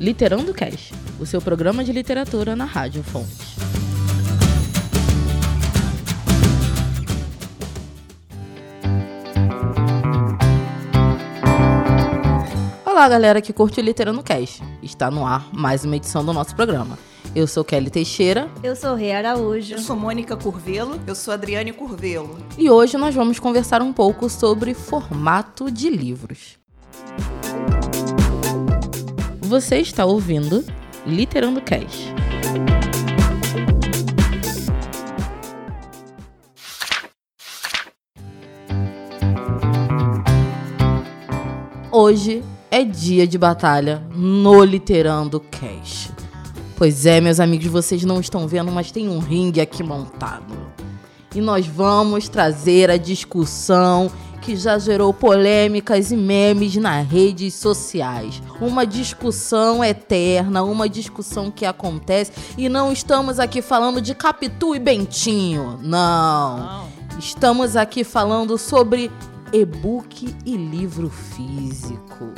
Literando Cast, o seu programa de literatura na Rádio Fontes. Olá, galera que curte o Literando Cast. Está no ar mais uma edição do nosso programa. Eu sou Kelly Teixeira Eu sou Rei Araújo. Eu sou Mônica Curvelo. Eu sou Adriane Curvelo. e hoje nós vamos conversar um pouco sobre formato de livros. Você está ouvindo Literando Cast. Hoje é dia de batalha no Literando Cast. Pois é, meus amigos, vocês não estão vendo, mas tem um ringue aqui montado. E nós vamos trazer a discussão que já gerou polêmicas e memes nas redes sociais. Uma discussão eterna, uma discussão que acontece e não estamos aqui falando de Capitu e Bentinho. Não. Estamos aqui falando sobre e-book e livro físico.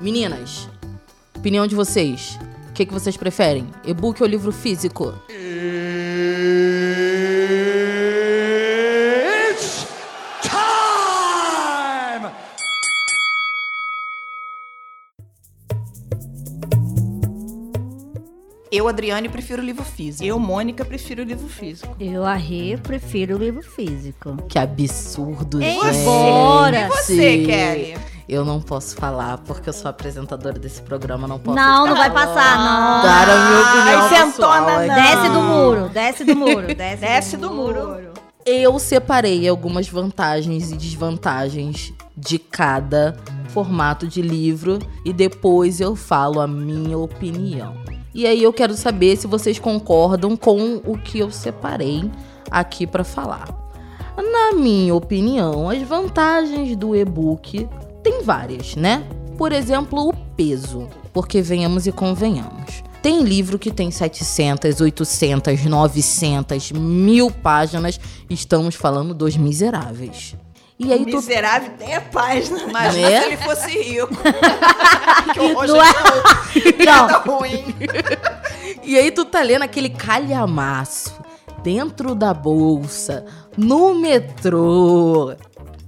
Meninas, opinião de vocês. O que, que vocês preferem? E-book ou livro físico? Eu, Adriane, prefiro livro físico. Eu, Mônica, prefiro livro físico. Eu, a Rê, prefiro o livro físico. Que absurdo, Ei, gente. bora! E você, Kelly? Eu não posso falar, porque eu sou apresentadora desse programa, não posso Não, não vai passar, não. Dar a minha opinião Ai, sentona, não. Desce do muro, desce do muro, desce, Desce do muro. Eu separei algumas vantagens e desvantagens de cada formato de livro e depois eu falo a minha opinião. E aí eu quero saber se vocês concordam com o que eu separei aqui para falar. Na minha opinião, as vantagens do e-book tem várias, né? Por exemplo, o peso, porque venhamos e convenhamos. Tem livro que tem 700, 800, 900, mil páginas. Estamos falando dos miseráveis. E aí tu Miserável tem a. Imagina Né? se ele fosse rico. que horror, Não é- gente. Não. piada ruim. E aí tu tá lendo aquele calhamaço dentro da bolsa, no metrô,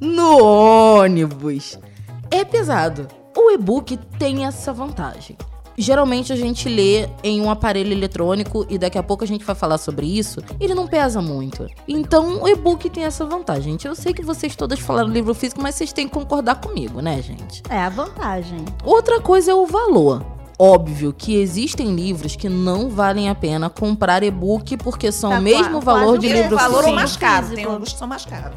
no ônibus. É pesado. O e-book tem essa vantagem. Geralmente a gente lê em um aparelho eletrônico e daqui a pouco a gente vai falar sobre isso. Ele não pesa muito. Então o e-book tem essa vantagem. Eu sei que vocês todas falaram livro físico, mas vocês têm que concordar comigo, né, gente? É a vantagem. Outra coisa é o valor. Óbvio que existem livros que não valem a pena comprar e-book porque são Tá o mesmo valor de livro valor ou físico. mais caro. Tem alguns que são mais caros.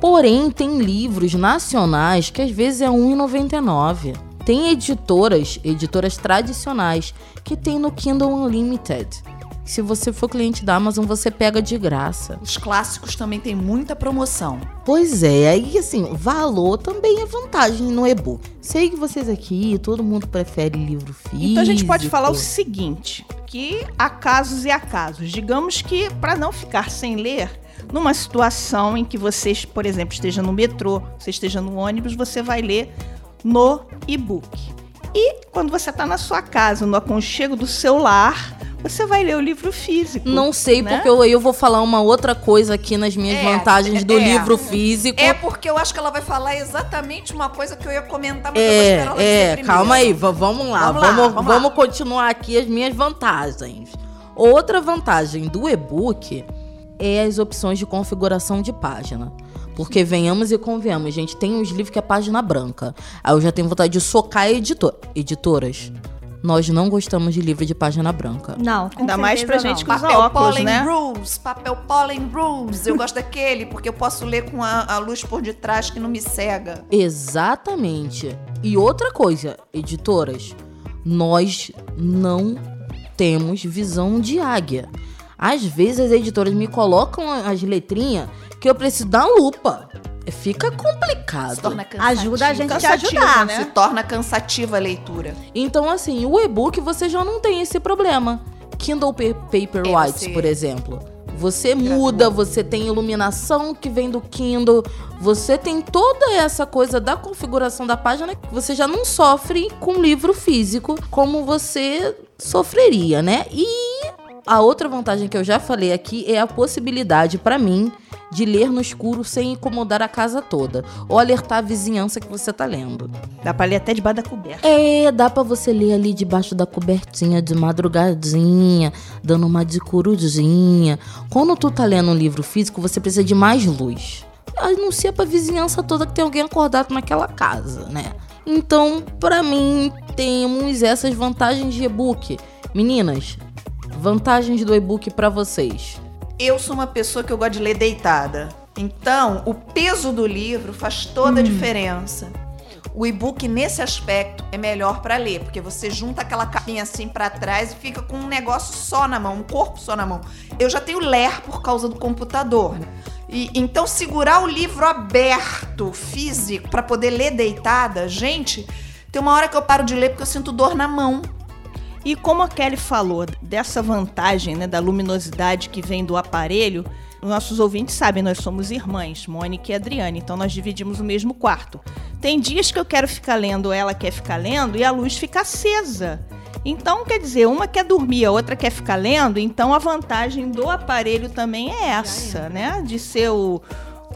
Porém, tem livros nacionais que às vezes é R$ 1,99. Tem editoras, editoras tradicionais, que tem no Kindle Unlimited. Se você for cliente da Amazon, você pega de graça. Os clássicos também tem muita promoção. Pois é, aí assim, valor também é vantagem no e-book. Sei que vocês aqui, todo mundo prefere livro físico. Então a gente pode falar o seguinte, que há casos e há casos. Digamos que para não ficar sem ler, numa situação em que você, por exemplo, esteja no metrô, você esteja no ônibus, você vai ler no e-book. E quando você está na sua casa, no aconchego do seu lar, você vai ler o livro físico. Não sei, né? porque eu, eu vou falar uma outra coisa aqui nas minhas É, vantagens do é. livro físico. É porque eu acho que ela vai falar exatamente uma coisa que eu ia comentar, mas eu vou É, esperar ela é, calma aí, va- vamos lá, Vamos lá, vamos, vamos lá. vamos continuar aqui as minhas vantagens. Outra vantagem do e-book é as opções de configuração de página. Porque venhamos e convenhamos, gente, tem uns livros que é página branca. Aí eu já tenho vontade de socar a editor editoras. Nós não gostamos de livro de página branca. Não, com Ainda mais pra gente não. que usa Papel óculos, Pollen né? Rules, papel Pollen Rules. Eu gosto daquele, porque eu posso ler com a, a luz por detrás que não me cega. Exatamente. E outra coisa, editoras, nós não temos visão de águia. Às vezes as editoras me colocam as letrinhas que eu preciso dar lupa. Fica Se complicado. torna cansativo. Ajuda a gente a te ajudar. né? Se torna cansativa a leitura. Então, assim, o e-book você já não tem esse problema. Kindle Pa- Paperwhite, É, você- por exemplo. Você muda, você tem iluminação que vem do Kindle, você tem toda essa coisa da configuração da página que você já não sofre com livro físico como você sofreria, né? E a outra vantagem que eu já falei aqui é a possibilidade para mim de ler no escuro sem incomodar a casa toda ou alertar a vizinhança que você tá lendo. Dá pra ler até debaixo da coberta. É, dá pra você ler ali debaixo da cobertinha de madrugadinha, dando uma de corujinha. Quando tu tá lendo um livro físico, você precisa de mais luz. Anuncia pra vizinhança toda que tem alguém acordado naquela casa, né? Então, pra mim, temos essas vantagens de e-book. Meninas, vantagens do e-book pra vocês. Eu sou uma pessoa que eu gosto de ler deitada. Então, o peso do livro faz toda a diferença. O e-book nesse aspecto é melhor pra ler, porque você junta aquela capinha assim pra trás e fica com um negócio só na mão, um corpo só na mão. Eu já tenho ler por causa do computador. E então segurar o livro aberto, físico, pra poder ler deitada, gente, tem uma hora que eu paro de ler porque eu sinto dor na mão. E como a Kelly falou dessa vantagem né, da luminosidade que vem do aparelho, nossos ouvintes sabem, nós somos irmãs, Mônica e Adriane, então nós dividimos o mesmo quarto. Tem dias que eu quero ficar lendo, ela quer ficar lendo e a luz fica acesa. Então, quer dizer, uma quer dormir, a outra quer ficar lendo, então a vantagem do aparelho também é essa, né? De ser o,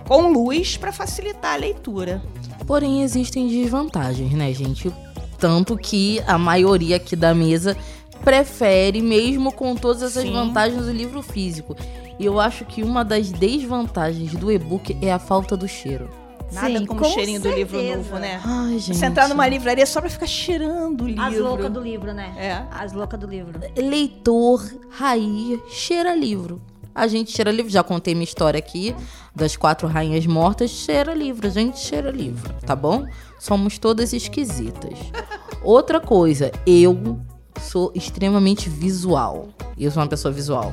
com luz para facilitar a leitura. Porém, existem desvantagens, né, gente? Tanto que a maioria aqui da mesa prefere, mesmo com todas essas Sim. vantagens, o livro físico. E eu acho que uma das desvantagens do e-book é a falta do cheiro. Nada Sim, como com o cheirinho do livro certeza. novo, né? Ai, gente. Você entrar numa livraria só pra ficar cheirando o livro. As loucas do livro, né? É. As loucas do livro. Leitor, raiz, cheira livro. A gente cheira livro. Já contei minha história aqui das quatro rainhas mortas. Cheira livro. A gente cheira livro, tá bom? Somos todas esquisitas. Outra coisa, eu sou extremamente visual. Eu sou uma pessoa visual.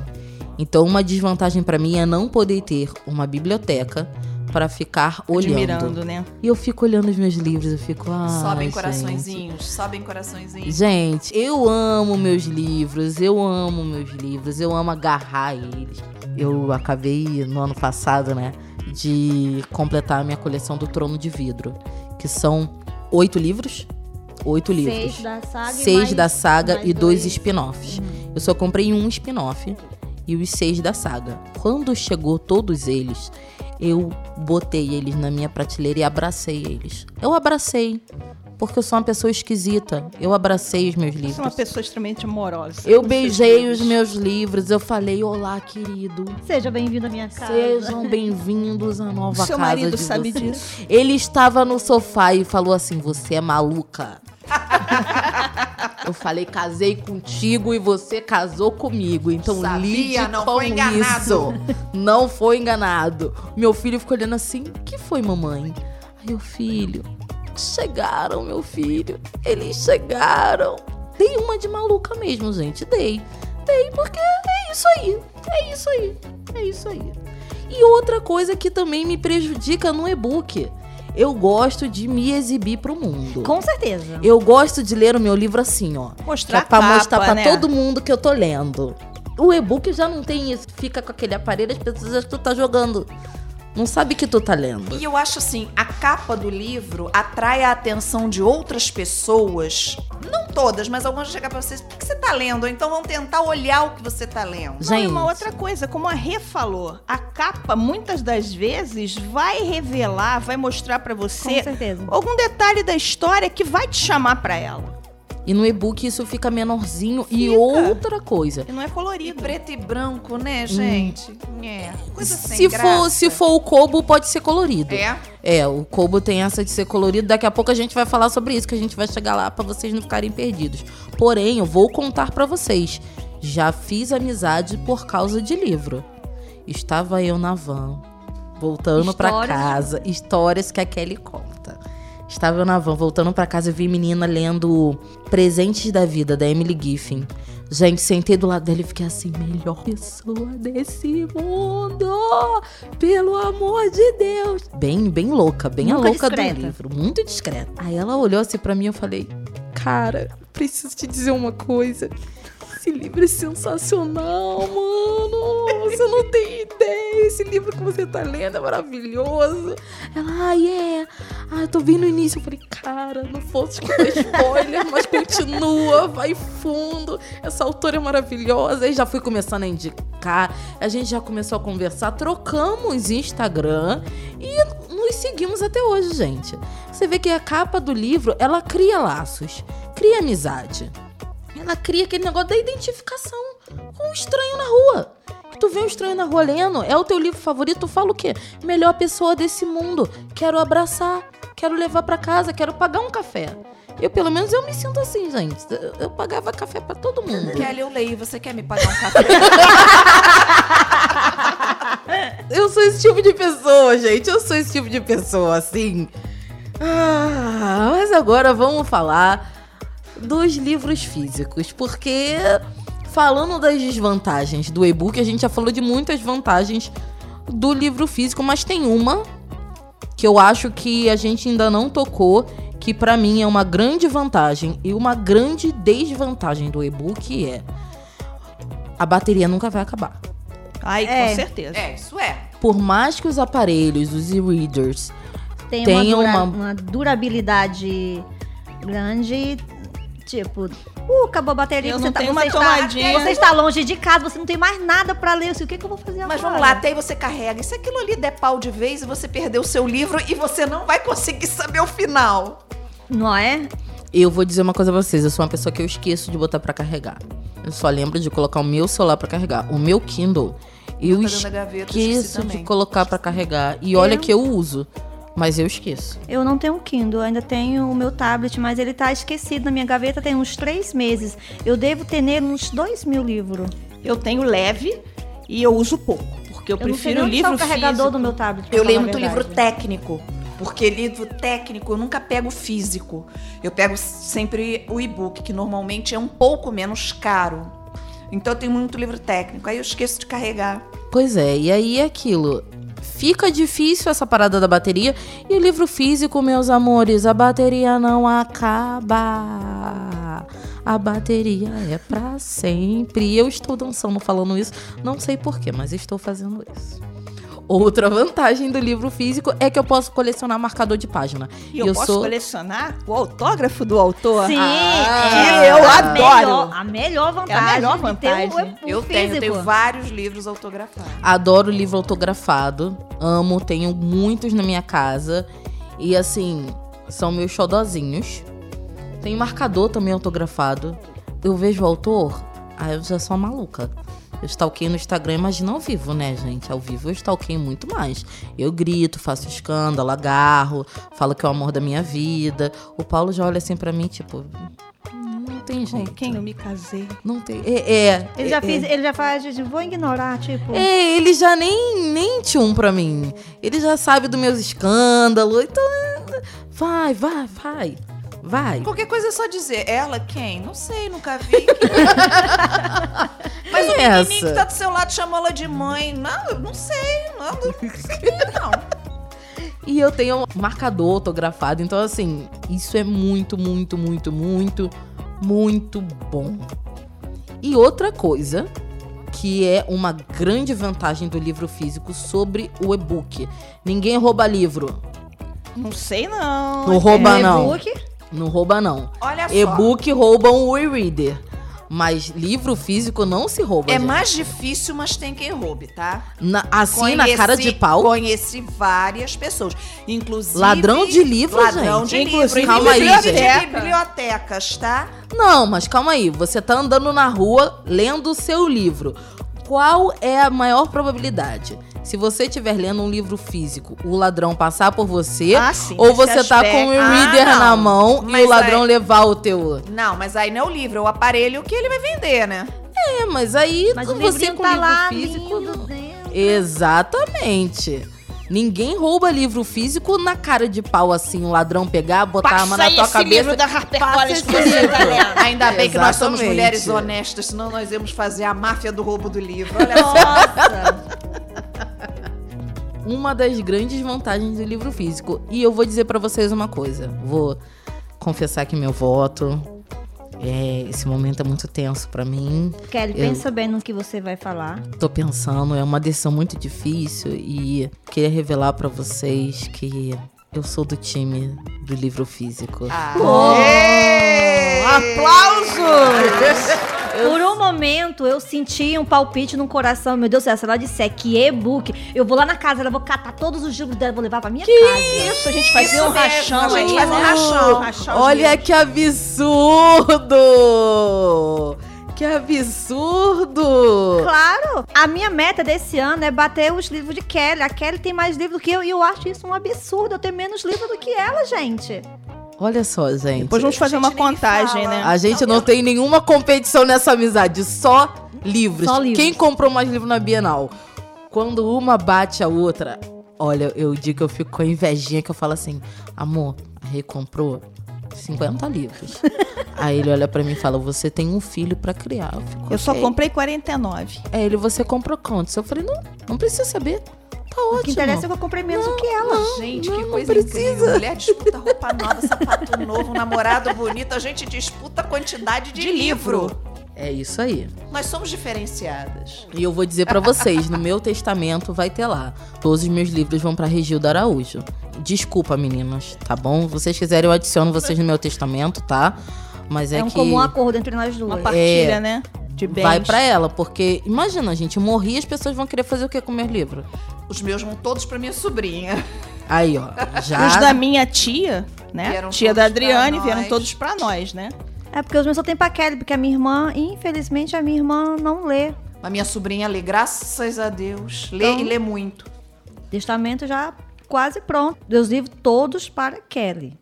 Então, uma desvantagem pra mim é não poder ter uma biblioteca para ficar olhando. Admirando, né? E eu fico olhando os meus livros, eu fico. Ah, sobem gente. coraçõezinhos, sobem coraçõezinhos. Gente, eu amo meus livros, eu amo meus livros, eu amo agarrar eles. Eu acabei no ano passado, né, de completar a minha coleção do Trono de Vidro, que são oito livros. Oito livros. Seis da saga e Seis mais- da saga e dois dois. spin-offs. Eu só comprei um spin-off e os seis da saga. Quando chegou todos eles, eu botei eles na minha prateleira e abracei eles. Eu abracei. Porque eu sou uma pessoa esquisita. Eu abracei os meus Você é uma livros. pessoa extremamente amorosa. Eu beijei livros. os meus livros. Eu falei: Olá, querido. Seja bem-vindo à minha casa. Sejam bem-vindos à nova Seu casa marido de sabe vocês." disso. Ele estava no sofá e falou assim: Você é maluca. Eu falei: Casei contigo e você casou comigo. Então Sabia, lide não com foi enganado. isso. Não foi enganado. Meu filho ficou olhando assim: que foi, mamãe? Aí o filho: Chegaram, meu filho. Eles chegaram. Dei uma de maluca mesmo, gente. Dei. Dei porque é isso aí. É isso aí. É isso aí. E outra coisa que também me prejudica no e-book. Eu gosto de me exibir pro mundo. Com certeza. Eu gosto de ler o meu livro assim, ó. Mostrar é pra capa, mostrar pra né? todo mundo que eu tô lendo. O e-book já não tem isso. Fica com aquele aparelho, as pessoas acham que tu tá jogando. Não sabe que tu tá lendo. E eu acho assim, a capa do livro atrai a atenção de outras pessoas. Não todas, mas algumas vão chegar pra vocês. O que que você tá lendo? Ou então vão tentar olhar o que você tá lendo. Não, e Gente. uma outra coisa, como a Rê falou, a capa muitas das vezes vai revelar, vai mostrar pra Com você certeza. algum detalhe da história que vai te chamar pra ela. E no e-book isso fica menorzinho. E Fica. outra coisa. E não é E colorido. preto e branco, né, gente? É. Coisa sem Se graça. for, se for o Kobo, pode ser colorido. É. É, o Kobo tem essa de ser colorido. Daqui a pouco a gente vai falar sobre isso, que a gente vai chegar lá pra vocês não ficarem perdidos. Porém, eu vou contar pra vocês. Já fiz amizade por causa de livro. Estava eu na van, voltando pra Histórias. casa. Histórias que a Kelly conta. Estava eu na van, voltando pra casa e vi menina lendo Presentes da Vida, da Emily Giffin. Gente, sentei do lado dela e fiquei assim, melhor pessoa desse mundo! Pelo amor de Deus! Bem, bem louca, bem a Nunca louca discreta. do livro. Muito discreta. Aí ela olhou assim pra mim e eu falei, cara, preciso te dizer uma coisa. Esse livro é sensacional, mano. Você não tem ideia. Esse livro que você tá lendo é maravilhoso. Ela, ai, é. Ah, eu tô vendo no início. Eu falei, cara, não fosse escutar spoiler, mas continua, vai fundo. Essa autora é maravilhosa. Aí já fui começando a indicar. A gente já começou a conversar, trocamos Instagram e nos seguimos até hoje, gente. Você vê que a capa do livro, ela cria laços, cria amizade. Ela cria aquele negócio da identificação com um estranho na rua. Que tu vê um estranho na rua lendo, é o teu livro favorito, tu fala o quê? Melhor pessoa desse mundo. Quero abraçar, quero levar pra casa, quero pagar um café. Eu, pelo menos, eu me sinto assim, gente. Eu, eu pagava café pra todo mundo. Kelly, eu leio. Você quer me pagar um café? Eu sou esse tipo de pessoa, gente. Eu sou esse tipo de pessoa, assim. Ah, mas agora vamos falar dos livros físicos, porque falando das desvantagens do e-book, a gente já falou de muitas vantagens do livro físico, mas tem uma que eu acho que a gente ainda não tocou, que pra mim é uma grande vantagem e uma grande desvantagem do e-book é a bateria nunca vai acabar. Ai, É. com certeza. é, isso é. Por mais que os aparelhos, os e-readers, Tem, Tem uma, dura- uma- uma durabilidade grande, tipo, uh, acabou a bateria, Eu você, não tá, tenho você, uma está, tomadinha. você está longe de casa, você não tem mais nada pra ler. Assim, o que, que eu vou fazer Mas agora? vamos lá, até aí você carrega. E se aquilo ali der pau de vez e você perder o seu livro e você não vai conseguir saber o final? Não é? eu vou dizer uma coisa pra vocês. Eu sou uma pessoa que eu esqueço de botar pra carregar. Eu só lembro de colocar o meu celular pra carregar. O meu Kindle, eu Tá gaveta, eu esqueço de também. colocar pra carregar. E olha que eu uso, mas eu esqueço. Eu não tenho um Kindle, ainda tenho o meu tablet, mas ele tá esquecido na minha gaveta tem uns três meses. Eu devo ter nele uns dois mil livros. Eu tenho leve e eu uso pouco. Porque eu, Eu não sei prefiro nem o onde tá livro o carregador físico. do meu tablet. Eu leio muito livro técnico. Porque livro técnico eu nunca pego físico. Eu pego sempre o e-book, que normalmente é um pouco menos caro. Então eu tenho muito livro técnico. Aí eu esqueço de carregar. Pois é, e aí é aquilo. Fica difícil essa parada da bateria. E o livro físico, meus amores, a bateria não acaba. A bateria é pra sempre. Eu estou dançando falando isso. Não sei porquê, mas estou fazendo isso. Outra vantagem do livro físico é que eu posso colecionar marcador de página. E eu, posso colecionar o autógrafo do autor. Sim, Ah, é eu adoro. Melhor, a melhor vantagem. melhor de ter o- vantagem. o eu tenho, físico. tenho vários livros autografados. Adoro livro autografado. Amo, tenho muitos na minha casa. E assim, são meus xodozinhos. Tem marcador também autografado. Eu vejo o autor, aí eu já sou uma maluca. Eu stalkeio no Instagram, imagina ao vivo, né, gente? Ao vivo eu stalkeio muito mais. Eu grito, faço escândalo, agarro, falo que é o amor da minha vida. O Paulo já olha assim pra mim, tipo. Não tem Com jeito. quem eu me casei. Não tem. É. é Ele já, é, fiz, ele já faz, vou ignorar, tipo. é, ele já nem, nem tchum pra mim. Ele já sabe dos meus escândalos. Então, é, vai, vai, vai. Vai. Qualquer coisa é só dizer. Ela quem? Não sei, nunca vi. Mas o Quem é menininho essa? que tá do seu lado chamou ela de mãe. Não, eu não sei. Não, não sei não. E eu tenho um marcador autografado. Então, assim, isso é muito, muito, muito, muito, muito bom. E outra coisa que é uma grande vantagem do livro físico sobre o e-book. Ninguém rouba livro. Não sei não. Não rouba, não. e-book, Não rouba, não. Olha só. E-book roubam o e-reader. Mas livro físico não se rouba. É gente. mais difícil, mas tem quem roube, tá? Na- assim, na cara de Conheci- pau. Conheci várias pessoas. Inclusive. Ladrão de livro, Ladrão gente. de Inclusive, livro. calma aí, gente. de bibliotecas, tá? Não, mas calma aí. Você tá andando na rua lendo o seu livro. Qual é a maior probabilidade? Se você estiver lendo um livro físico, o ladrão passar por você, Ah, sim, ou esse você tá aspecto. com o Ah, e-reader não. na mão e Mas o ladrão aí- levar o teu. Não, mas aí não é o livro, é o aparelho que ele vai vender, né? É, mas aí mas você com tá livro lá, físico. lindo. Exatamente. Ninguém rouba livro físico na cara de pau assim, um ladrão pegar, botar a arma na tua cabeça. da Harper Passa Collins esse que você livro. tá lendo. Ainda bem que nós somos mulheres honestas, senão nós íamos fazer a máfia do roubo do livro. Olha só. Nossa. uma das grandes vantagens do livro físico. E eu vou dizer pra vocês uma coisa. Vou confessar aqui meu voto. É, esse momento é muito tenso pra mim. Kelly, Eu- pensa bem no que você vai falar. Tô pensando, é uma decisão muito difícil e queria revelar pra vocês que eu sou do time do livro físico. Aplausos! Por um momento, eu senti um palpite no coração. Meu Deus do céu, se ela disser que e-book, eu vou lá na casa, ela vou catar todos os livros dela e vou levar pra minha casa. Isso, a gente Isso ver um rachão. a gente faz um rachão. Olha livros. que absurdo! Que absurdo! Claro! A minha meta desse ano é bater os livros de Kelly. A Kelly tem mais livros do que eu e eu acho isso um absurdo. Eu tenho menos livro do que ela, gente. Olha só, gente. Depois vamos fazer uma contagem, fala. né? A gente não tem nenhuma competição nessa amizade, só livros. Só livros. Quem comprou mais livro na Bienal? Quando uma bate a outra, olha, eu digo que eu fico com invejinha que eu falo assim, amor, a Rei comprou 50 livros. Aí ele olha pra mim e fala, você tem um filho pra criar. Eu, fico, Eu só "Ok." comprei 49. É, ele, você comprou quantos? Eu falei, não, não precisa saber. Tá ótimo. O que interessa é que eu comprei menos do que ela. Gente, não, que não coisa precisa. incrível. Mulher disputa roupa nova, sapato novo, um namorado bonito. A gente disputa a quantidade de, De livro. livro. É isso aí. Nós somos diferenciadas. E eu vou dizer pra vocês, no meu testamento vai ter lá. Todos os meus livros vão pra Regilda Araújo. Desculpa, meninas, tá bom? Se vocês quiserem, eu adiciono vocês no meu testamento, tá? Mas é, É um que comum acordo entre nós Uma duas. partilha, né? De bens. vai pra ela, porque imagina, gente, eu morri, as pessoas vão querer fazer o que com meus livros? Os meus vão todos pra minha sobrinha. Aí, ó, já Os da minha tia, né? Vieram tia da Adriane, vieram todos pra nós, né? É porque os meus só tem pra Kelly, porque a minha irmã, infelizmente, a minha irmã não lê. A minha sobrinha lê, graças a Deus. Lê Então- e lê muito. Testamento já quase pronto. Meus livros todos para Kelly.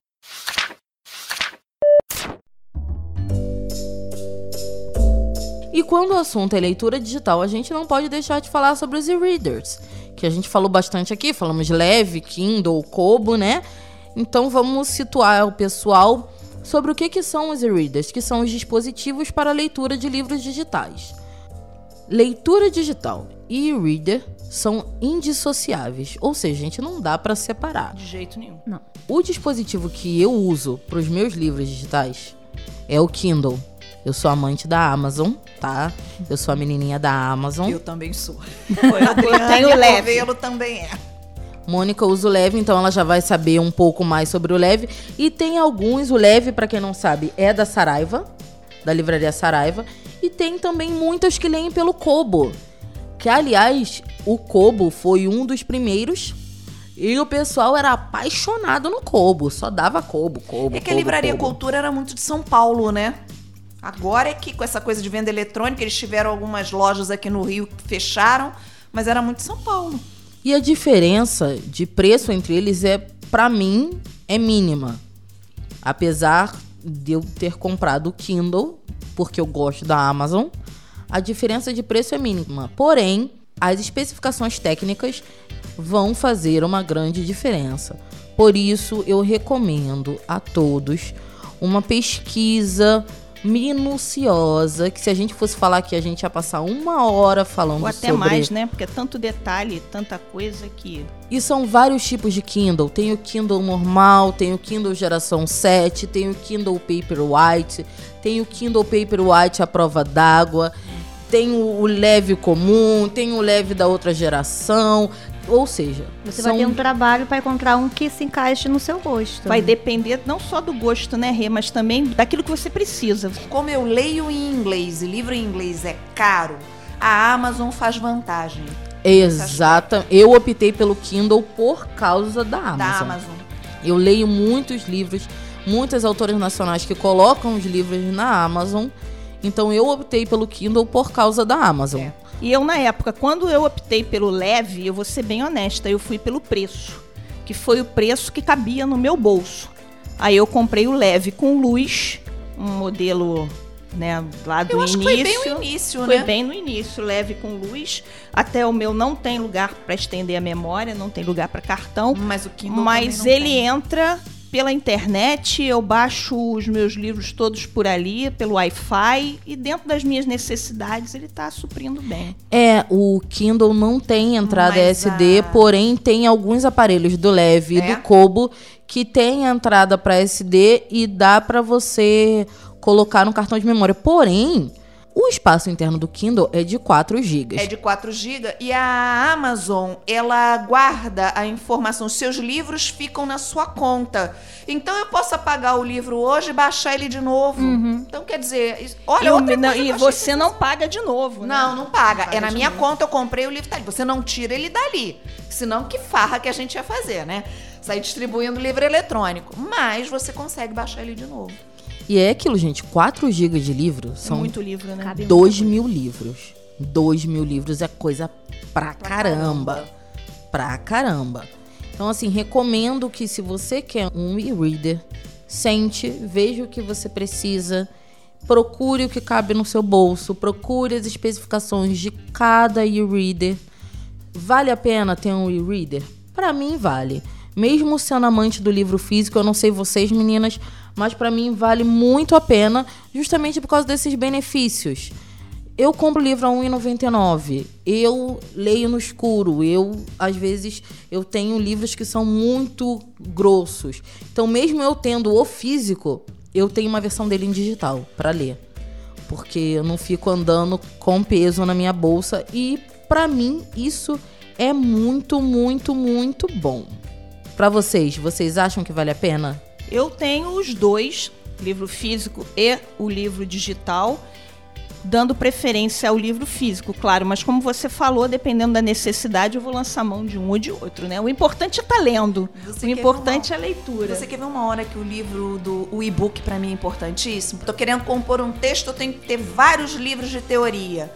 E quando o assunto é leitura digital, a gente não pode deixar de falar sobre os e-readers, que a gente falou bastante aqui, falamos leve, Kindle, Kobo, né? Então vamos situar o pessoal sobre o que, que são os e-readers, que são os dispositivos para leitura de livros digitais. Leitura digital e e-reader são indissociáveis, ou seja, a gente não dá para separar. De jeito nenhum. O dispositivo que eu uso para os meus livros digitais é o Kindle. Eu sou amante da Amazon, tá? Eu sou a menininha da Amazon. Eu também sou. Eu tenho leve. Tovelo também é. Mônica usa o leve, então ela já vai saber um pouco mais sobre o leve. E tem alguns, o leve, para quem não sabe, é da Saraiva, da livraria Saraiva. E tem também muitos que leem pelo Kobo. Que, aliás, o Kobo foi um dos primeiros. E o pessoal era apaixonado no Kobo. Só dava Kobo, Kobo. É que a Livraria Kobo. Cultura era muito de São Paulo, né? Agora é que com essa coisa de venda eletrônica, eles tiveram algumas lojas aqui no Rio que fecharam, mas era muito São Paulo. E a diferença de preço entre eles é, pra mim, é mínima. Apesar de eu ter comprado o Kindle, porque eu gosto da Amazon, a diferença de preço é mínima. Porém, as especificações técnicas vão fazer uma grande diferença. Por isso, eu recomendo a todos uma pesquisa minuciosa, que se a gente fosse falar aqui, a gente ia passar uma hora falando Ou até sobre... mais, né? Porque é tanto detalhe, tanta coisa que. E são vários tipos de Kindle. Tem o Kindle normal, tem o Kindle geração 7, tem o Kindle Paperwhite, tem o Kindle Paperwhite à prova d'água, tem o leve comum, tem o leve da outra geração. Ou seja, Você são vai ter um trabalho para encontrar um que se encaixe no seu gosto. Vai depender não só do gosto, né, Rê? Mas também daquilo que você precisa. Como eu leio em inglês e livro em inglês é caro, a Amazon faz vantagem exata. Eu optei pelo Kindle por causa da Amazon. da Amazon. Eu leio muitos livros, muitas autoras nacionais que colocam os livros na Amazon. Então eu optei pelo Kindle por causa da Amazon. É. E eu, na época, quando eu optei pelo leve, eu vou ser bem honesta, eu fui pelo preço. Que foi o preço que cabia no meu bolso. Aí eu comprei o leve com luz, um modelo, né, lá do Eu acho início. que foi bem o início, Foi né? bem no início, leve com luz. Até o meu não tem lugar para estender a memória, não tem lugar para cartão. Mas o Kindle Mas ele tem. entra pela internet, eu baixo os meus livros todos por ali, pelo Wi-Fi, e dentro das minhas necessidades ele está suprindo bem. É, o Kindle não tem entrada Mas SD, a- porém tem alguns aparelhos do Leve e É? do Kobo que tem entrada para SD e dá para você colocar no cartão de memória. Porém, o espaço interno do Kindle é de 4 GB. É de 4 GB e a Amazon, ela guarda a informação, os seus livros ficam na sua conta. Então eu posso apagar o livro hoje e baixar ele de novo. Então quer dizer, isso- olha, Eu- outra não, coisa e você não paga de novo, né? Não, não paga. Paga é na minha novo. conta, eu comprei o livro, tá ali. Você não tira ele dali. Senão, que farra que a gente ia fazer, né? Sair distribuindo livro eletrônico. Mas você consegue baixar ele de novo. E é aquilo, gente, 4 GB de livro são muito livro, né? Cabe 2 mil livros. 2 mil livros é coisa pra caramba. Pra caramba. Então, assim, recomendo que se você quer um e-reader, sente, veja o que você precisa, procure o que cabe no seu bolso, procure as especificações de cada e-reader. Vale a pena ter um e-reader? Pra mim, vale. Mesmo sendo amante do livro físico, eu não sei vocês, meninas, mas pra mim vale muito a pena, justamente por causa desses benefícios. Eu compro livro a R$ 1,99. Eu leio no escuro. Eu, às vezes, eu tenho livros que são muito grossos. Então, mesmo eu tendo o físico, eu tenho uma versão dele em digital pra ler. Porque eu não fico andando com peso na minha bolsa e pra mim isso é muito, muito, muito bom. Pra vocês, vocês acham que vale a pena? Eu tenho os dois, livro físico e o livro digital, dando preferência ao livro físico, claro, mas como você falou, dependendo da necessidade, eu vou lançar mão de um ou de outro, né? O importante é estar lendo. Você o importante é a leitura. Você quer ver uma hora que o livro do o e-book pra mim é importantíssimo? Tô querendo compor um texto, eu tenho que ter vários livros de teoria.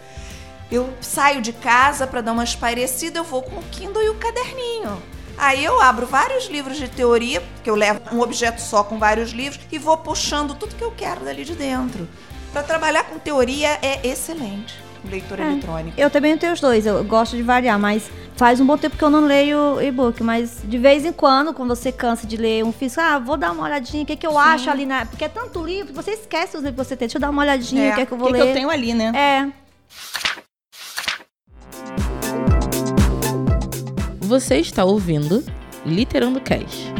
Eu saio de casa pra dar uma espairecida, eu vou com o Kindle e o caderninho. Aí eu abro vários livros de teoria, que eu levo um objeto só com vários livros e vou puxando tudo que eu quero dali de dentro. Pra trabalhar com teoria é excelente. Leitura É. eletrônica. Eu também tenho os dois, eu gosto de variar, mas faz um bom tempo que eu não leio e-book, mas de vez em quando, quando você cansa de ler um físico, ah, vou dar uma olhadinha, o que, que eu acho ali na. Porque é tanto livro, você esquece os livros que você tem. Deixa eu dar uma olhadinha, É, o que é que eu O vou que, ler. que eu tenho ali, né? É. Você está ouvindo Literando Cash.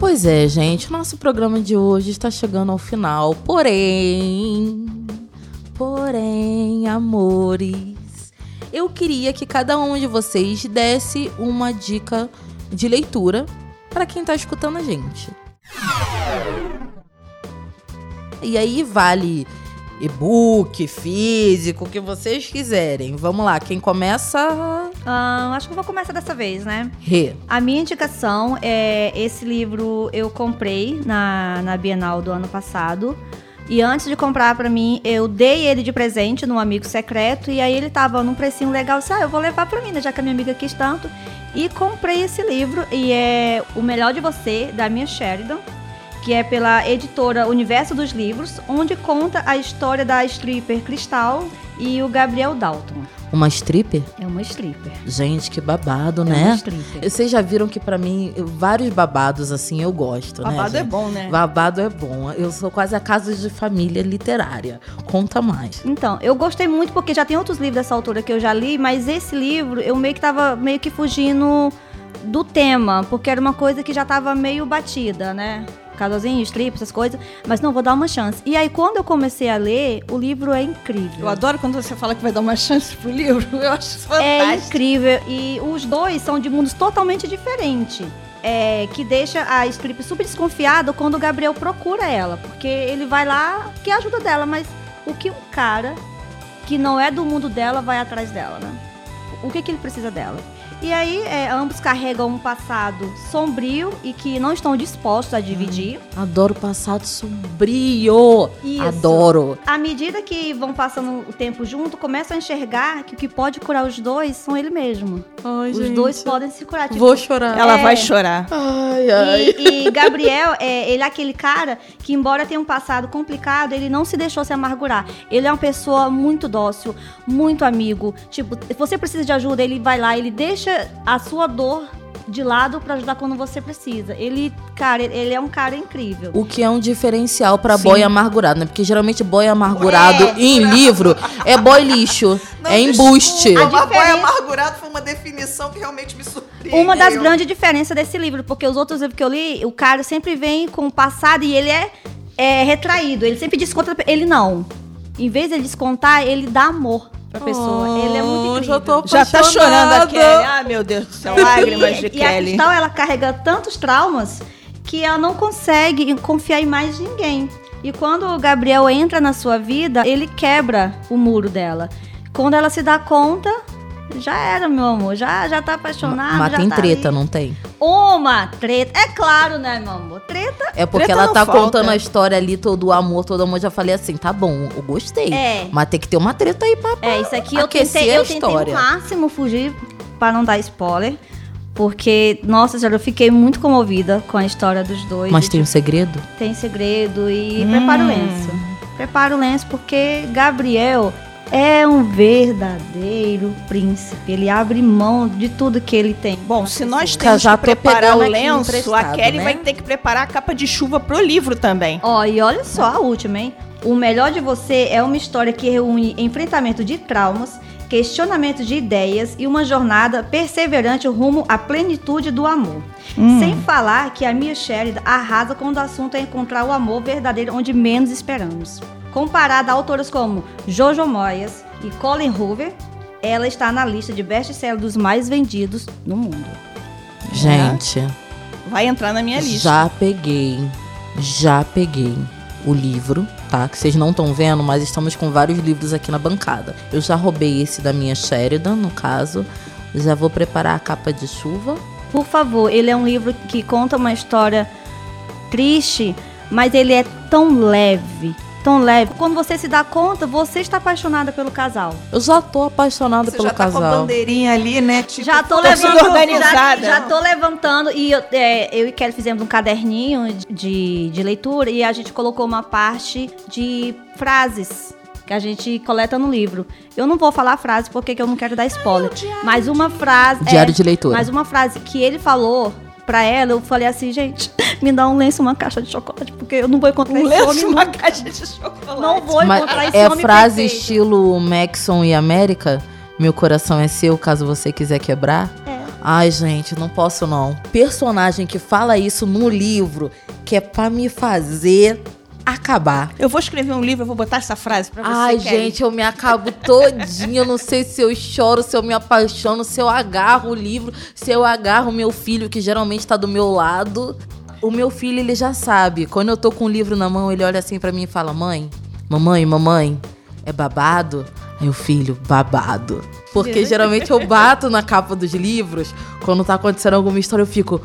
Pois é, gente, nosso programa de hoje está chegando ao final. Porém, porém, amores, eu queria que cada um de vocês desse uma dica de leitura para quem está escutando a gente. E aí vale e-book, físico, o que vocês quiserem. Vamos lá, quem começa? Ah, acho que eu vou começar dessa vez, né? Rê. A minha indicação é esse livro eu comprei na, na Bienal do ano passado. E antes de comprar pra mim, eu dei ele de presente num amigo secreto. E aí ele tava num precinho legal. Eu disse, ah, eu vou levar pra mim, né? Já que a minha amiga quis tanto. E comprei esse livro. E é O Melhor de Você, da minha Sheridan. Que é pela editora Universo dos Livros. Onde conta a história da stripper Cristal e o Gabriel Dalton. Uma stripper? É uma stripper. Gente, que babado, É uma né? stripper. Vocês já viram que pra mim, vários babados assim eu gosto, né? Babado é bom, né? Babado é bom. Eu sou quase a casa de família literária. Conta mais. Então, eu gostei muito porque já tem outros livros dessa altura que eu já li, mas esse livro eu meio que tava meio que fugindo do tema, porque era uma coisa que já tava meio batida, né? Casalzinho, strip, essas coisas. Mas não, vou dar uma chance. E aí, quando eu comecei a ler, o livro é incrível. Eu adoro quando você fala que vai dar uma chance pro livro. Eu acho É fantástico. incrível. E os dois são de mundos totalmente diferentes. É, que deixa a Strip super desconfiada quando o Gabriel procura ela. Porque ele vai lá, que é ajuda dela, mas o que um cara que não é do mundo dela vai atrás dela, né? O que, que ele precisa dela? E aí, é, ambos carregam um passado sombrio e que não estão dispostos a dividir. Adoro passado sombrio. Isso. Adoro. À medida que vão passando o tempo junto, começam a enxergar que o que pode curar os dois são ele mesmo. Ai, Os dois podem se curar. Tipo, Vou chorar. Ela É. vai chorar. Ai, ai. E, e Gabriel, é, ele é aquele cara que, embora tenha um passado complicado, ele não se deixou se amargurar. Ele é uma pessoa muito dócil, muito amigo. Tipo, se você precisa de ajuda, ele vai lá, ele deixa a sua dor de lado pra ajudar quando você precisa. Ele, cara, ele é um cara incrível. O que é um diferencial pra Sim. boy amargurado, né? Porque geralmente boy amargurado É. em livro é boy lixo, Não, é embuste. desculpa, boy amargurado foi uma definição que realmente me surpreendeu. Uma das grandes diferenças desse livro, porque os outros livros que eu li, o cara sempre vem com o passado e ele é, é retraído. Ele sempre desconta. Ele não. Em vez de ele descontar, ele dá amor pra pessoa. ele é muito Oh, incrível. já tô Já tá chorando a. Kelly. Ah, meu Deus do céu. Lágrimas de e, e a Kelly. Cristal, ela carrega tantos traumas que ela não consegue confiar em mais ninguém. E quando o Gabriel entra na sua vida, ele quebra o muro dela. Quando ela se dá conta, já era, meu amor. Já, já tá apaixonada. Mas tem tá treta, ali. não tem? Uma treta. É claro, né, meu amor? Treta É porque Treta ela tá falta. contando a história ali, todo o amor, todo o amor. Já falei assim, tá bom, eu gostei. É. Mas tem que ter uma treta aí pra É, isso aqui eu tentei, a eu tentei o máximo fugir para não dar spoiler. Porque, nossa senhora, eu fiquei muito comovida com a história dos dois. Mas tem um segredo? tem segredo e Hum. prepara o lenço. Prepara o lenço porque Gabriel é um verdadeiro príncipe. Ele abre mão de tudo que ele tem. Bom, se nós temos que tô preparar o lenço, a Kelly né? vai ter que preparar a capa de chuva pro livro também. Ó, e olha só a última, hein? O Melhor de Você é uma história que reúne enfrentamento de traumas, questionamento de ideias e uma jornada perseverante rumo à plenitude do amor. Hum. Sem falar que a Mia Sheridan arrasa quando o assunto é encontrar o amor verdadeiro onde menos esperamos. Comparada a autoras como Jojo Moyes e Colin Hoover, ela está na lista de best-seller dos mais vendidos no mundo. Gente, Vai entrar na minha lista. já peguei, já peguei o livro, tá? Que vocês não estão vendo, mas estamos com vários livros aqui na bancada. Eu já roubei esse da minha Sheridan, no caso. Já vou preparar a capa de chuva. Por favor, ele é um livro que conta uma história triste, mas ele é tão leve, tão leve. Quando você se dá conta, você está apaixonada pelo casal. Eu já tô apaixonada Você pelo já tá com a casal. bandeirinha ali, né? Tipo, já tô tá tudo levantando, organizada. já, já tô levantando e eu, é, eu e Kelly fizemos um caderninho de, de leitura e a gente colocou uma parte de frases que a gente coleta no livro. Eu não vou falar a frase porque que eu não quero dar spoiler, mas uma frase Diário é, de leitura. Mas uma frase que ele falou pra ela, eu falei assim, gente, me dá um lenço, uma caixa de chocolate, porque eu não vou encontrar Um esse homem lenço, uma nunca. caixa de chocolate. Não vou Mas encontrar esse é homem frase perfeito. estilo Maxon e América? Meu coração é seu, caso você quiser quebrar? É. Ai, gente, não posso não. Personagem que fala isso no livro, que é pra me fazer acabar. Eu vou escrever um livro, eu vou botar essa frase pra você, Ai, Kelly. gente, eu me acabo todinha. Eu não sei se eu choro, se eu me apaixono, se eu agarro o livro, se eu agarro o meu filho, que geralmente tá do meu lado. O meu filho, ele já sabe. Quando eu tô com o livro na mão, ele olha assim pra mim e fala: Mãe, mamãe, mamãe, é babado? Aí o filho, babado. Porque geralmente eu bato na capa dos livros, quando tá acontecendo alguma história, eu fico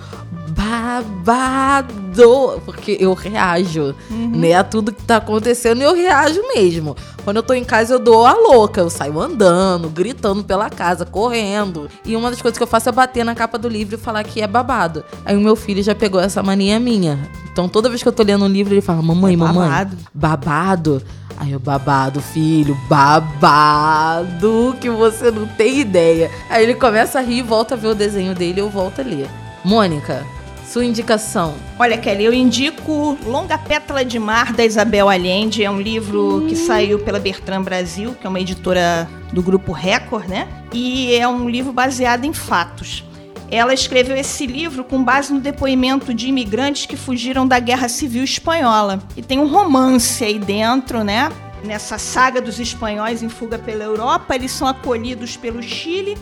babado. Porque eu reajo, né? A tudo que tá acontecendo, eu reajo mesmo. Quando eu tô em casa, eu dou a louca. Eu saio andando, gritando pela casa, correndo. E uma das coisas que eu faço é bater na capa do livro e falar que é babado. Aí o meu filho já pegou essa mania minha. Então toda vez que eu tô lendo um livro, ele fala: Mamãe, É mamãe. babado. Babado? Aí eu, babado, filho, babado, que você não tem ideia. Aí ele começa a rir, volta a ver o desenho dele, eu volto a ler. Mônica, sua indicação. Olha, Kelly, eu indico Longa Pétala de Mar, da Isabel Allende. É um livro que saiu pela Bertrand Brasil, que é uma editora do grupo Record, né? E é um livro baseado em fatos. Ela escreveu esse livro com base no depoimento de imigrantes que fugiram da Guerra Civil Espanhola. E tem um romance aí dentro, né? Nessa saga dos espanhóis em fuga pela Europa, eles são acolhidos pelo Chile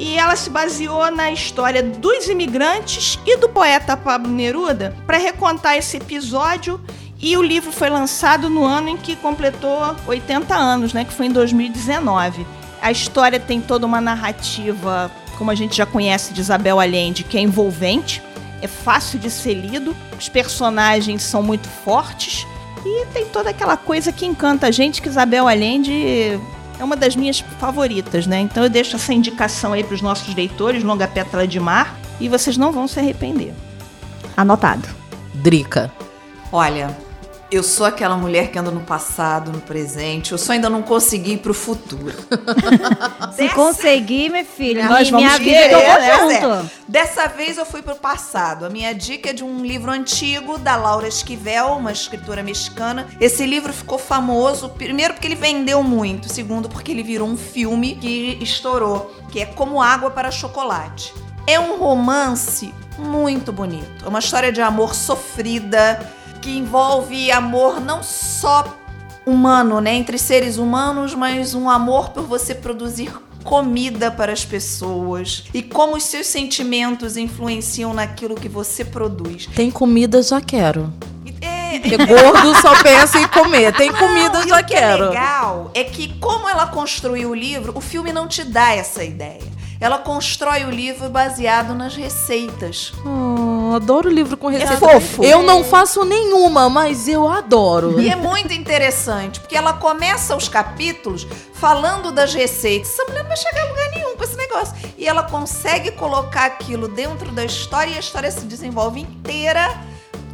e ela se baseou na história dos imigrantes e do poeta Pablo Neruda para recontar esse episódio. E o livro foi lançado no ano em que completou 80 anos, né, que foi em 2019. A história tem toda uma narrativa, como a gente já conhece de Isabel Allende, que é envolvente, é fácil de ser lido, os personagens são muito fortes e tem toda aquela coisa que encanta a gente, que Isabel Allende é uma das minhas favoritas, né? Então eu deixo essa indicação aí para os nossos leitores, Longa Pétala de Mar, e vocês não vão se arrepender. Anotado. Drica. Olha, Eu sou aquela mulher que anda no passado, no presente. Eu só ainda não consegui ir pro futuro. Se conseguir, minha filha, Nós me, me vamos né? vou É. Dessa vez eu fui pro passado. A minha dica é de um livro antigo da Laura Esquivel, uma escritora mexicana. Esse livro ficou famoso, primeiro porque ele vendeu muito, segundo porque ele virou um filme que estourou, que é Como Água para Chocolate. É um romance muito bonito. É uma história de amor sofrida que envolve amor não só humano, né, entre seres humanos, mas um amor por você produzir comida para as pessoas e como os seus sentimentos influenciam naquilo que você produz. Tem comida, já quero. É, Porque gordo só pensa em comer. Tem comida, Não, e já o que quero. é legal é que, como ela construiu o livro, o filme não te dá essa ideia. Ela constrói o livro baseado nas receitas. Oh, adoro livro com receita. fofo. Eu não faço nenhuma, mas eu adoro. E é muito interessante, porque ela começa os capítulos falando das receitas. Essa mulher não vai chegar a lugar nenhum com esse negócio. E ela consegue colocar aquilo dentro da história e a história se desenvolve inteira.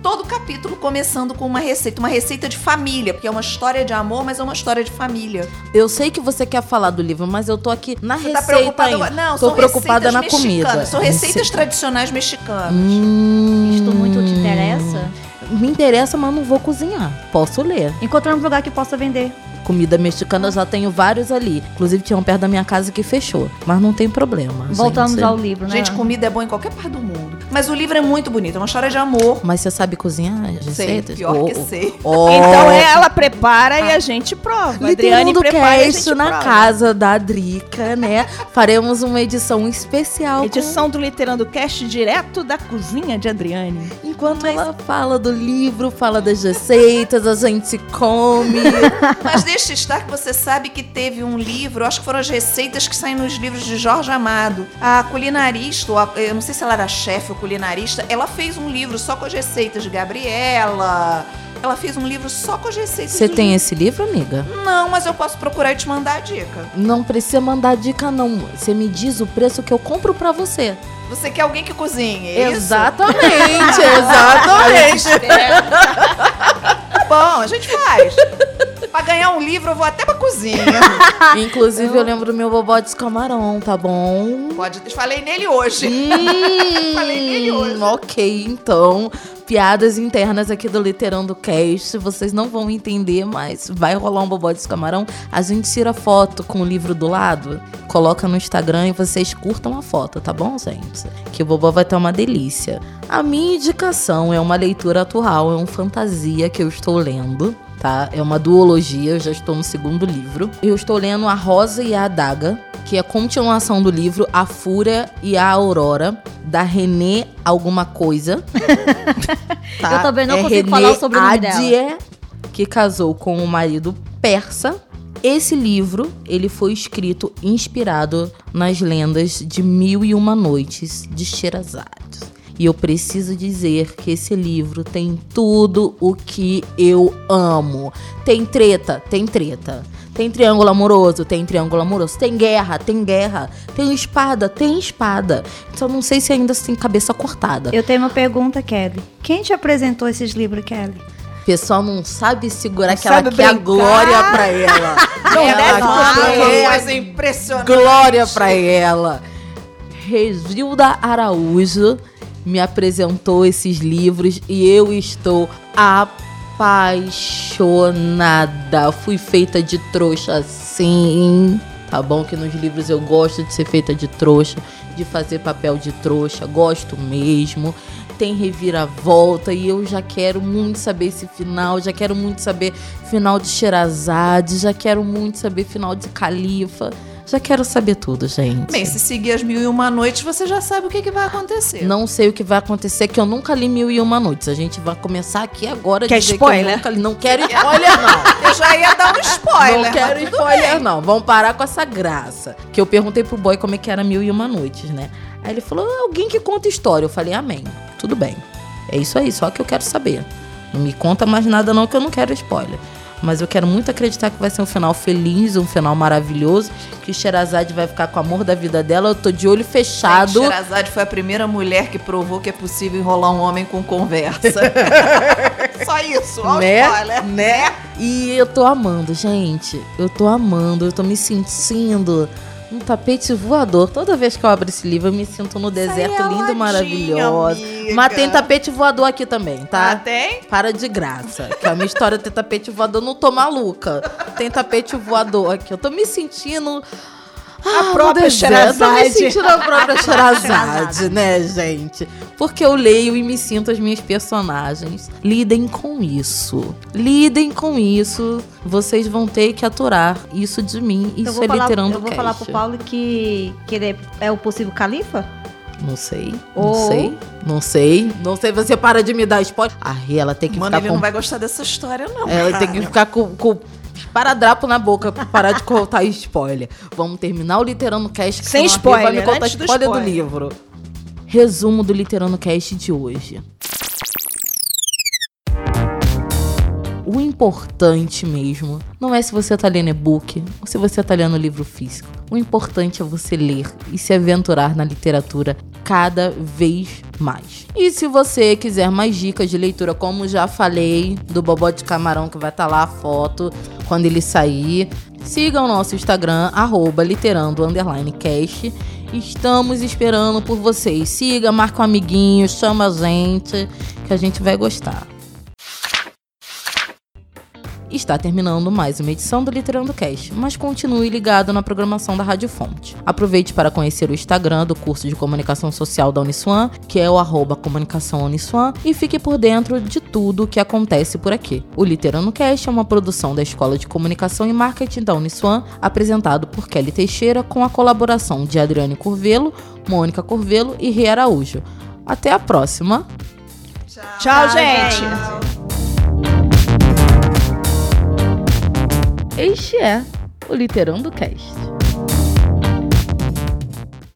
Todo capítulo começando com uma receita, uma receita de família, porque é uma história de amor, mas é uma história de família. Eu sei que você quer falar do livro, mas eu tô aqui na Você tá receita preocupada? ainda. Não, tô são preocupada receitas na comida. São receitas Receita. tradicionais mexicanas. Hum, Isto muito te interessa? Me interessa, mas não vou cozinhar. Posso ler. Encontramos um lugar que possa vender. Comida mexicana eu já tenho vários ali. Inclusive tinha um perto da minha casa que fechou. Mas não tem problema. Voltamos gente. ao livro, né? Gente, comida é bom em qualquer parte do mundo. Mas o livro é muito bonito, é uma história de amor. Mas você sabe cozinhar as Sei, receitas? pior que Oh, sei. oh. Então ela prepara e a gente prova. A Adriane prepara e a cast gente na prova. casa da Drica, né? Faremos uma edição especial. com- Edição do Literando Cast direto da cozinha de Adriane. Enquanto ela fala do livro, fala das receitas, a gente come. Mas deixa estar que você sabe que teve um livro, acho que foram as receitas que saem nos livros de Jorge Amado. A culinarista, ou a- eu não sei se ela era chefe ou culinarista, ela fez um livro só com as receitas de Gabriela. Ela fez um livro só com as receitas. Você tem esse livro, amiga? Não, mas eu posso procurar e te mandar a dica. Não precisa mandar dica, não. Você me diz o preço que eu compro pra você. Você quer alguém que cozinhe, é? Exatamente, exatamente. Bom, a gente faz. Pra ganhar um livro, eu vou até pra cozinha. Inclusive, eu lembro do meu bobó de camarão, tá bom? Pode, falei nele hoje. Hum, Falei nele hoje. Ok, então. Piadas internas aqui do Literando Cast. Vocês não vão entender, mas vai rolar um bobó de camarão. A gente tira foto com o livro do lado, coloca no Instagram e vocês curtam a foto, tá bom, gente? Que o bobó vai estar uma delícia. A minha indicação é uma leitura atual, é um fantasia que eu estou lendo. Tá? É uma duologia, eu já estou no segundo livro. Eu estou lendo A Rosa e a Adaga, que é a continuação do livro A Fúria e a Aurora, da René alguma coisa. tá? Eu também não é consigo René falar o sobrenome dela. Adie, que casou com o marido persa. Esse livro, ele foi escrito inspirado nas lendas de Mil e Uma Noites de Sherazade. E eu preciso dizer que esse livro tem tudo o que eu amo. Tem treta, tem treta. Tem triângulo amoroso, tem triângulo amoroso. Tem guerra, tem guerra. Tem espada, tem espada. Só não sei se ainda tem cabeça cortada. Eu tenho uma pergunta, Kelly. Quem te apresentou esses livros, Kelly? O pessoal não sabe segurar Não que ela sabe quer a brincar. glória pra ela. Não ela deve quer coisa impressionante. glória pra ela. Regilda Araújo me apresentou esses livros e eu estou apaixonada. Fui feita de trouxa sim. Tá bom que nos livros eu gosto de ser feita de trouxa, de fazer papel de trouxa, gosto mesmo. Tem reviravolta e eu já quero muito saber esse final, já quero muito saber final de Sherazade, já quero muito saber final de Califa. Já quero saber tudo, gente. Bem, se seguir as mil e uma noites, você já sabe o que, que vai acontecer. Não sei o que vai acontecer, que eu nunca li Mil e Uma Noites. A gente vai começar aqui agora. Quer dizer spoiler? Que eu nunca li. Não quero spoiler, não. Eu já ia dar um spoiler. não quero spoiler, bem. não. Vamos parar com essa graça. Que eu perguntei pro boy como é que era Mil e Uma Noites, né? Aí ele falou, alguém que conta história. Eu falei, amém. Tudo bem. É isso aí, só que eu quero saber. Não me conta mais nada não, que eu não quero spoiler. Mas eu quero muito acreditar que vai ser um final feliz, um final maravilhoso, que Sherazade vai ficar com o amor da vida dela. Eu tô de olho fechado. Gente, Sherazade foi a primeira mulher que provou que é possível enrolar um homem com conversa. Só isso, ó, né? spoiler. Né? E eu tô amando, gente. Eu tô amando, eu tô me sentindo um tapete voador. Toda vez que eu abro esse livro, eu me sinto no deserto é lindo e maravilhoso. amiga. Mas tem tapete voador aqui também, tá? Ah, tem? Para de graça. Que a minha história tem tapete voador, não tô maluca. Tem tapete voador aqui. Eu tô me sentindo. A no própria deserto. Tô me sentindo a própria Sherazade, né, gente? Porque eu leio e me sinto as minhas personagens. Lidem com isso. Lidem com isso. Vocês vão ter que aturar isso de mim. Eu Isso vou é falar, literando eu vou cast. falar pro Paulo que, que ele é, é o possível califa? Não sei, não Ou- sei, não sei. Não sei, você para de me dar spoiler. A Rê, ela tem que Mano, ficar ele com não vai gostar dessa história, não. Ela tem que ficar com, com esparadrapo na boca pra parar de contar spoiler. Vamos terminar o Literano Cast. que Sem Rê Vai me spoiler, contar antes do spoiler do spoiler. livro. Resumo do Literano Cast de hoje. O importante mesmo não é se você tá lendo e-book ou se você tá lendo livro físico. O importante é você ler e se aventurar na literatura cada vez mais. E se você quiser mais dicas de leitura, como já falei, do Bobó de Camarão, que vai estar lá a foto quando ele sair, siga o nosso Instagram, arroba literando underline. Estamos esperando por vocês. Siga, marca um amiguinho, chama a gente, que a gente vai gostar. Está terminando mais uma edição do Literando Cast, mas continue ligado na programação da Rádio Fonte. Aproveite para conhecer o Instagram do curso de Comunicação Social da Uniswan, que é o arroba Comunicação Uniswan, e fique por dentro de tudo o que acontece por aqui. O Literando Cast é uma produção da Escola de Comunicação e Marketing da Uniswan, apresentado por Kelly Teixeira, com a colaboração de Adriane Curvelo, Mônica Curvelo e Rê Araújo. Até a próxima! Tchau, gente. Este é o Literando Cast.